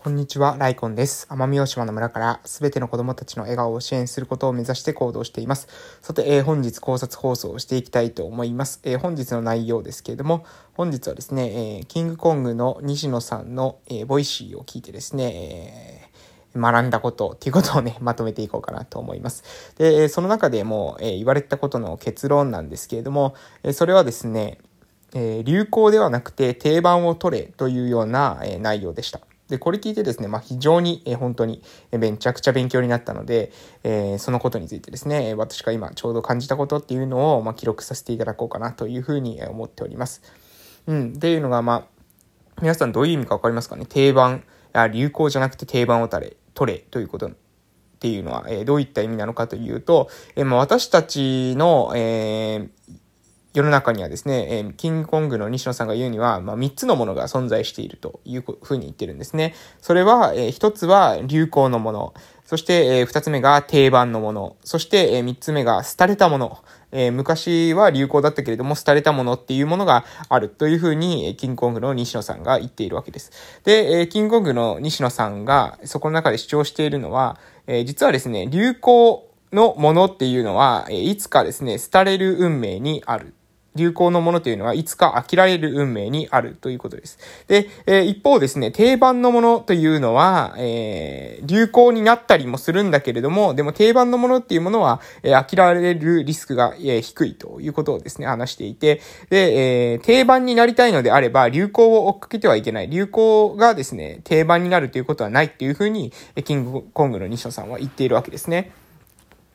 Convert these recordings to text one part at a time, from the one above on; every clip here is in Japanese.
こんにちは、ライコンです。奄美大島の村からすべての子供たちの笑顔を支援することを目指して行動しています。さて、えー、本日考察放送をしていきたいと思います。えー、本日の内容ですけれども、本日はですね、えー、キングコングの西野さんの、え Voicy を聞いてですね、え学んだことっていうことをね、まとめていこうかなと思います。で、その中でも、え言われたことの結論なんですけれども、えそれはですね、え流行ではなくて定番を取れというような、え内容でした。で、これ聞いてですね、まあ、非常に、えー、本当に、えー、めちゃくちゃ勉強になったので、えー、そのことについてですね、私が今ちょうど感じたことっていうのを、まあ、記録させていただこうかなというふうに思っております。うん、っていうのが、まあ、皆さんどういう意味かわかりますかね？定番、あ流行じゃなくて定番を取れ、取れということっていうのは、え、どういった意味なのかというと、えまあ、私たちの、えー、世の中にはですね、えー、キングコングの西野さんが言うには、まあ、3つのものが存在しているというふうに言ってるんですね。それは、えー、1つは流行のもの。そして、えー、2つ目が定番のもの。そして、えー、3つ目が廃れたもの。えー、昔は流行だったけれども、廃れたものっていうものがあるというふうに、え、キングコングの西野さんが言っているわけです。で、え、キングコングの西野さんが、そこの中で主張しているのは、え、実はですね、流行のものっていうのは、えいつかですね、廃れる運命にある流行のものというのはいつか飽きられる運命にあるということです。で、えー、一方ですね、定番のものというのは、えー、流行になったりもするんだけれども、でも定番のものっていうものは、えー、飽きられるリスクが、え、低いということをですね、話していて、で、え、定番になりたいのであれば、流行を追っかけてはいけない。流行がですね、定番になるということはないっていうふうに、キングコングの西野さんは言っているわけですね。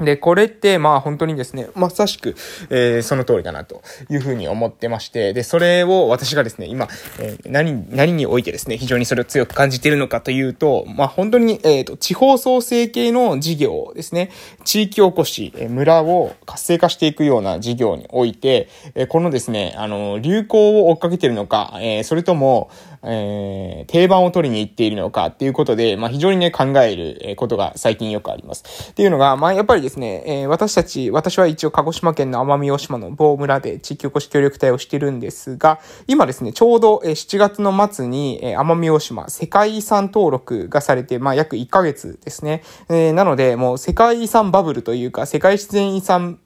で、これって、まあ本当にですね、まさしく、えー、その通りだなというふうに思ってまして、で、それを私がですね、今、えー、何、何においてですね、非常にそれを強く感じているのかというと、まあ本当に、えっ、ー、と、地方創生系の事業ですね、地域おこし、え村を活性化していくような事業において、えこのですね、あの、流行を追っかけているのか、えそれとも、えー、定番を取りに行っているのかっていうことで、まあ、非常にね、考えることが最近よくあります。っていうのが、まあ、やっぱりですね、えー、私たち、私は一応鹿児島県の奄美大島の某村で地域おこし協力隊をしてるんですが、今ですね、ちょうど、え、7月の末に、え、奄美大島世界遺産登録がされて、まあ、約1ヶ月ですね。えー、なので、もう世界遺産バブルというか、世界自然遺産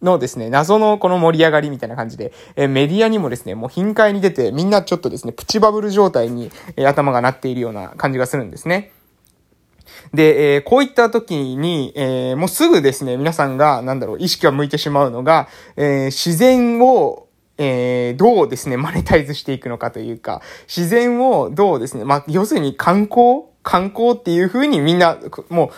のですね、謎のこの盛り上がりみたいな感じで、えメディアにもですね、もう頻回に出て、みんなちょっとですね、プチバブル状態に、え頭がなっているような感じがするんですね。で、えー、こういった時に、えー、もうすぐですね、皆さんが、なんだろう、意識が向いてしまうのが、えー、自然を、え、どうですね、マネタイズしていくのかというか、自然をどうですね、まあ、要するに観光？観光っていう風にみんな、もう、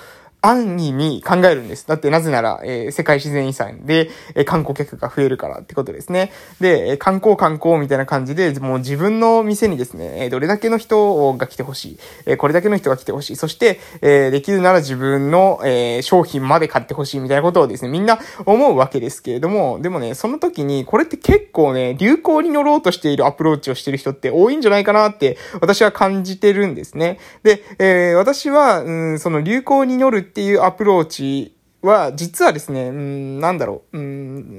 安易に考えるんです。だってなぜなら、えー、世界自然遺産で、えー、観光客が増えるからってことですね。で、えー、観光観光みたいな感じで、もう自分の店にですね、えどれだけの人が来てほしい、えこれだけの人が来てほしい。そして、えできるなら自分の、え商品まで買ってほしいみたいなことをですね、みんな思うわけですけれども、でもね、その時に、これって結構ね、流行に乗ろうとしているアプローチをしてる人って多いんじゃないかなって、私は感じてるんですね。で、え私は、うん、その流行に乗るってていうアプローチは、実はですね、うん、なんだろう、う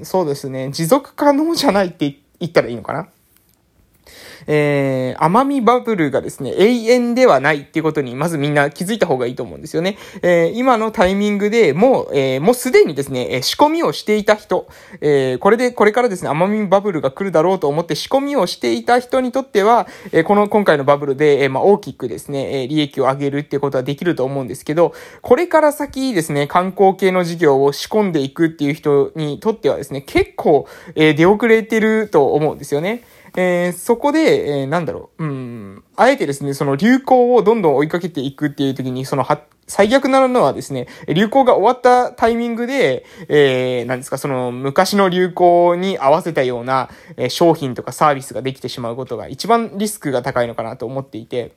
ん、そうですね、持続可能じゃないって言ったらいいのかな？えー、甘みバブルがですね、永遠ではないっていうことに、まずみんな気づいた方がいいと思うんですよね。えー、今のタイミングでもう、えー、もうすでにですね、仕込みをしていた人、え、これで、これからですね、甘みバブルが来るだろうと思って仕込みをしていた人にとっては、え、この今回のバブルで、え、まあ、大きくですね、え、利益を上げるっていうことはできると思うんですけど、これから先ですね、観光系の事業を仕込んでいくっていう人にとってはですね、結構、え、出遅れてると思うんですよね。えー、そこで、えー、なんだろう、うん、あえてですね、その流行をどんどん追いかけていくっていう時に、そのは、最悪なのはですね、流行が終わったタイミングで、えー、なんですか、その昔の流行に合わせたような、えー、商品とかサービスができてしまうことが一番リスクが高いのかなと思っていて、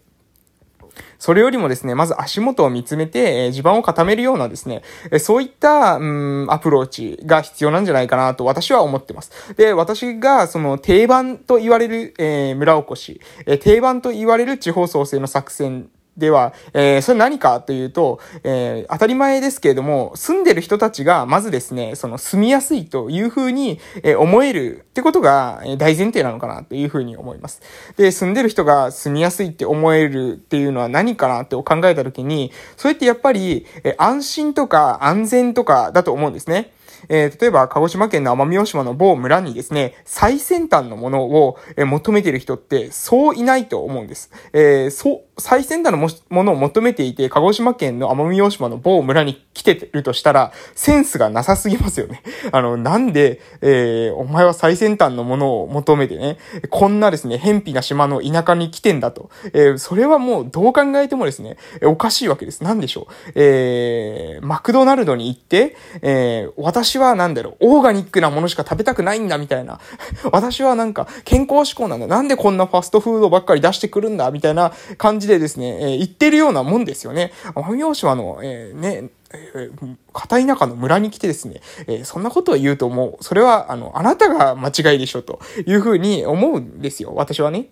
それよりもですね、まず足元を見つめて、え、地盤を固めるようなですね、え、そういった、うん、アプローチが必要なんじゃないかなと私は思ってます。で、私がその定番と言われる、え、村おこし、え、定番と言われる地方創生の作戦では、えー、それ何かというと、えー、当たり前ですけれども、住んでる人たちが、まずですね、その住みやすいというふうに、えー、思えるってことが、え大前提なのかなというふうに思います。で、住んでる人が住みやすいって思えるっていうのは何かなって考えたときに、それってやっぱり、え安心とか安全とかだと思うんですね。えー、例えば、鹿児島県の奄美大島の某村にですね、最先端のものを、え求めてる人って、そういないと思うんです。えー、そう、最先端のものを求めていて、鹿児島県の奄美大島の某村に来てるとしたら、センスがなさすぎますよね。あの、なんで、えー、お前は最先端のものを求めてね、こんなですね、偏僻な島の田舎に来てんだと。えー、それはもうどう考えてもですね、おかしいわけです。なんでしょう。えー、マクドナルドに行って、えー、私私はなんだろう、オーガニックなものしか食べたくないんだみたいな。私はなんか健康志向なんだ。なんでこんなファストフードばっかり出してくるんだみたいな感じでですね、えー、言ってるようなもんですよね。奄美大島の、えー、ね、えー、片田舎の村に来てですね、えー、そんなことを言うともう、それは、あの、あなたが間違いでしょというふうに思うんですよ、私はね。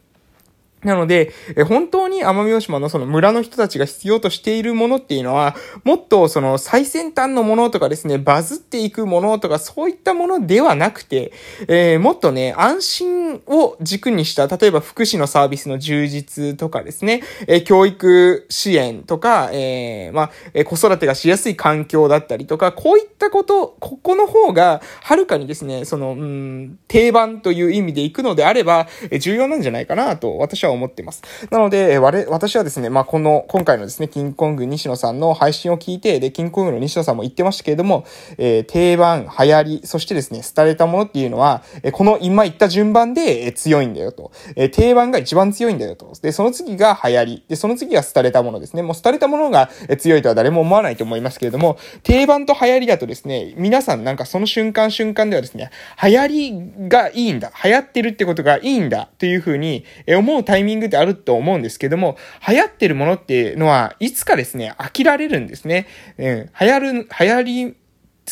なので、え本当に奄美大島のその村の人たちが必要としているものっていうのは、もっとその最先端のものとかですね、バズっていくものとかそういったものではなくて、えー、もっとね、安心を軸にした、例えば福祉のサービスの充実とかですね、えー、教育支援とか、えー、まあ、え子育てがしやすい環境だったりとか、こういったこと、ここの方が、はるかにですね、その、うん、定番という意味でいくのであれば、え重要なんじゃないかなと、私はは思ってます。なので、我、私はですね、まあ、この、今回のですね、キングコング西野さんの配信を聞いて、で、キングコングの西野さんも言ってましたけれども、えー、定番、流行り、そしてですね、廃れたものっていうのは、えこの今言った順番で、え強いんだよと。え定番が一番強いんだよと。で、その次が流行り。で、その次が廃れたものですね。もう廃れたものが強いとは誰も思わないと思いますけれども、定番と流行りだとですね、皆さんなんかその瞬間瞬間ではですね、流行りがいいんだ。流行ってるってことがいいんだ。というふうにえ思うタイイミングであると思うんですけども、流行ってるものっていうのは、いつかですね、飽きられるんですね。うん、流行る、流行り、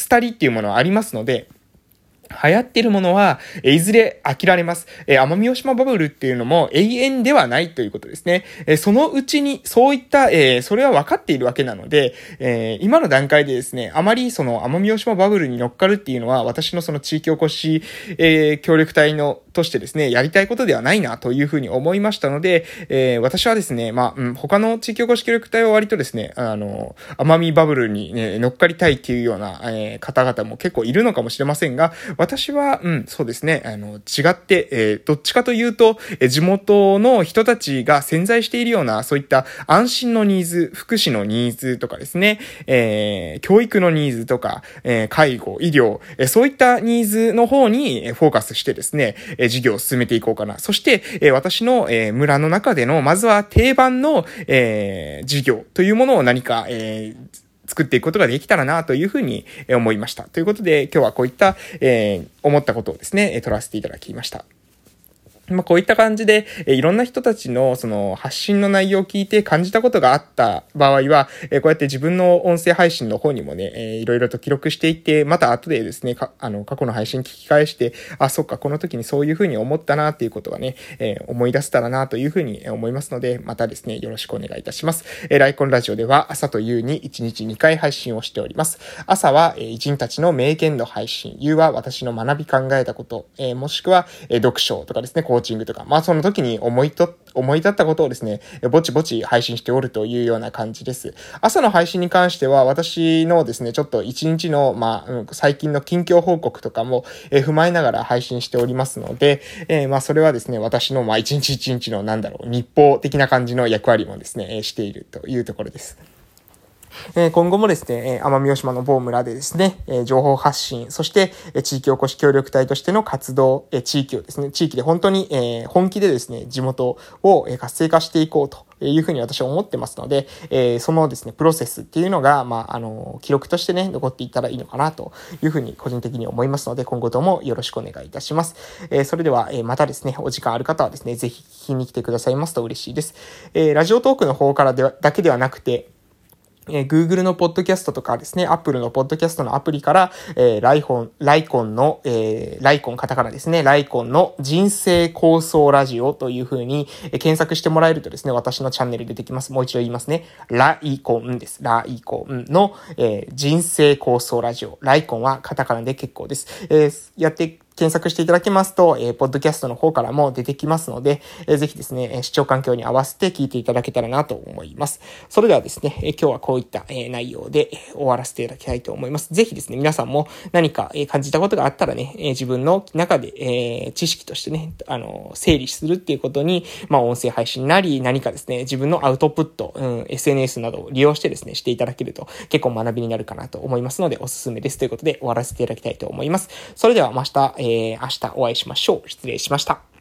廃りっていうものはありますので、流行ってるものは、えいずれ飽きられます。え奄美大島バブルっていうのも永遠ではないということですね。えそのうちに、そういった、えそれは分かっているわけなので、え今の段階でですね、あまりその奄美大島バブルに乗っかるっていうのは、私のその地域おこし、え協力隊のとしてですね、やりたいことではないなというふうに思いましたので、え私はですね、まあ、うん、他の地域おこし協力隊は割とですね、あの、奄美バブルに、ね、乗っかりたいっていうような、え方々も結構いるのかもしれませんが、私は、うん、そうですね、あの、違って、えー、どっちかというと、え地元の人たちが潜在しているような、そういった安心のニーズ、福祉のニーズとかですね、えー、教育のニーズとか、え、介護、医療、え、そういったニーズの方にフォーカスしてですね、え事業を進めていこうかな。そして、え、私の、え、村の中での、まずは定番の、え、事業というものを何か、え、作っていくことができたらなというふうに思いました。ということで、今日はこういった、えー、思ったことをですね、取らせていただきました。まあ、こういった感じで、えいろんな人たちのその発信の内容を聞いて感じたことがあった場合は、えこうやって自分の音声配信の方にもね、えいろいろと記録していって、また後でですね、かあの、過去の配信聞き返して、あ、そっか、この時にそういうふうに思ったなっていうことがね、え、思い出せたらなというふうに思いますので、またですね、よろしくお願いいたします。え、ライコンラジオでは朝と夕に1日2回配信をしております。朝は、え、偉人たちの名言の配信、夕は私の学び考えたこと、え、もしくは、え、読書とかですね、コーチングとか、まあその時に思いと、思い立ったことをですね、ぼちぼち配信しておるというような感じです。朝の配信に関しては、私のですね、ちょっと一日の、まあ、最近の近況報告とかも、え、踏まえながら配信しておりますので、えー、まあそれはですね、私の、まあ一日一日の、なんだろう、日報的な感じの役割もですね、しているというところです。え今後もですね、え奄美大島の某村でですね、え情報発信、そして、え地域おこし協力隊としての活動、え地域をですね、地域で本当に、え本気でですね、地元を、え活性化していこうというふうに私は思ってますので、えそのですね、プロセスっていうのが、まあ、あの、記録としてね、残っていったらいいのかなというふうに個人的に思いますので、今後ともよろしくお願いいたします。えそれでは、えまたですね、お時間ある方はですね、ぜひ聞きに来てくださいますと嬉しいです。えラジオトークの方からでは、だけではなくて、えー、Google のポッドキャストとかですね、Apple のポッドキャストのアプリから、えー、ライコン、ライコンの、えー、ライコンカタカナですね、ライコンの人生構想ラジオという風に、えー、検索してもらえるとですね、私のチャンネル出てきます。もう一度言いますね。ライコンです。ライコンの、えー、人生構想ラジオ。ライコンはカタカナで結構です。えー、やって検索していただきますと、えー、ポッドキャストの方からも出てきますので、えー、ぜひですね、視聴環境に合わせて聞いていただけたらなと思います。それではですね、えー、今日はこういった、え、内容で終わらせていただきたいと思います。ぜひですね、皆さんも何か、え、感じたことがあったらね、え、自分の中で、え、知識としてね、あの、整理するっていうことに、まあ、音声配信なり、何かですね、自分のアウトプット、うん、SNS などを利用してですね、していただけると結構学びになるかなと思いますので、おすすめです。ということで終わらせていただきたいと思います。それでは、また、えー、明日お会いしましょう。失礼しました。